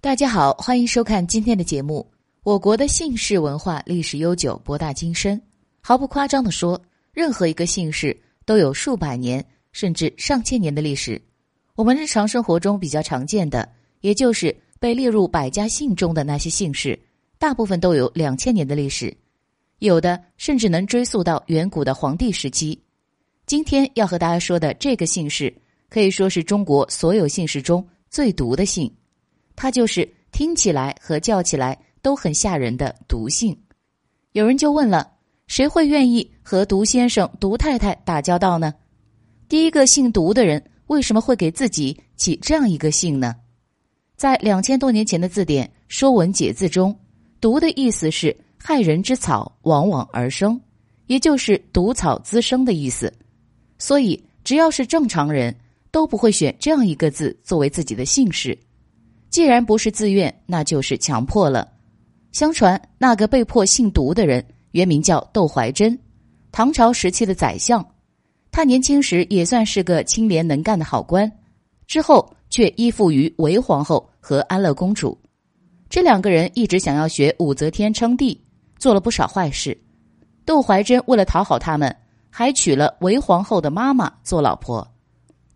大家好，欢迎收看今天的节目。我国的姓氏文化历史悠久，博大精深。毫不夸张的说，任何一个姓氏都有数百年甚至上千年的历史。我们日常生活中比较常见的，也就是被列入百家姓中的那些姓氏，大部分都有两千年的历史，有的甚至能追溯到远古的黄帝时期。今天要和大家说的这个姓氏，可以说是中国所有姓氏中最毒的姓。他就是听起来和叫起来都很吓人的毒姓。有人就问了：谁会愿意和毒先生、毒太太打交道呢？第一个姓毒的人为什么会给自己起这样一个姓呢？在两千多年前的字典《说文解字》中，“毒”的意思是害人之草，往往而生，也就是毒草滋生的意思。所以，只要是正常人都不会选这样一个字作为自己的姓氏。既然不是自愿，那就是强迫了。相传那个被迫姓毒的人，原名叫窦怀珍，唐朝时期的宰相。他年轻时也算是个清廉能干的好官，之后却依附于韦皇后和安乐公主。这两个人一直想要学武则天称帝，做了不少坏事。窦怀珍为了讨好他们，还娶了韦皇后的妈妈做老婆。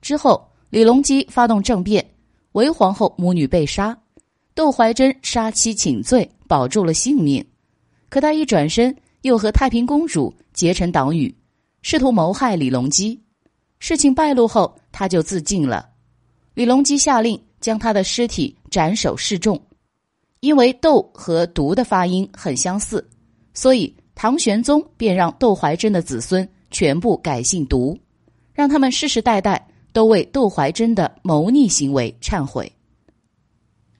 之后，李隆基发动政变。韦皇后母女被杀，窦怀真杀妻请罪，保住了性命。可他一转身，又和太平公主结成党羽，试图谋害李隆基。事情败露后，他就自尽了。李隆基下令将他的尸体斩首示众。因为“窦”和“毒”的发音很相似，所以唐玄宗便让窦怀珍的子孙全部改姓“毒”，让他们世世代代。都为窦怀真的谋逆行为忏悔。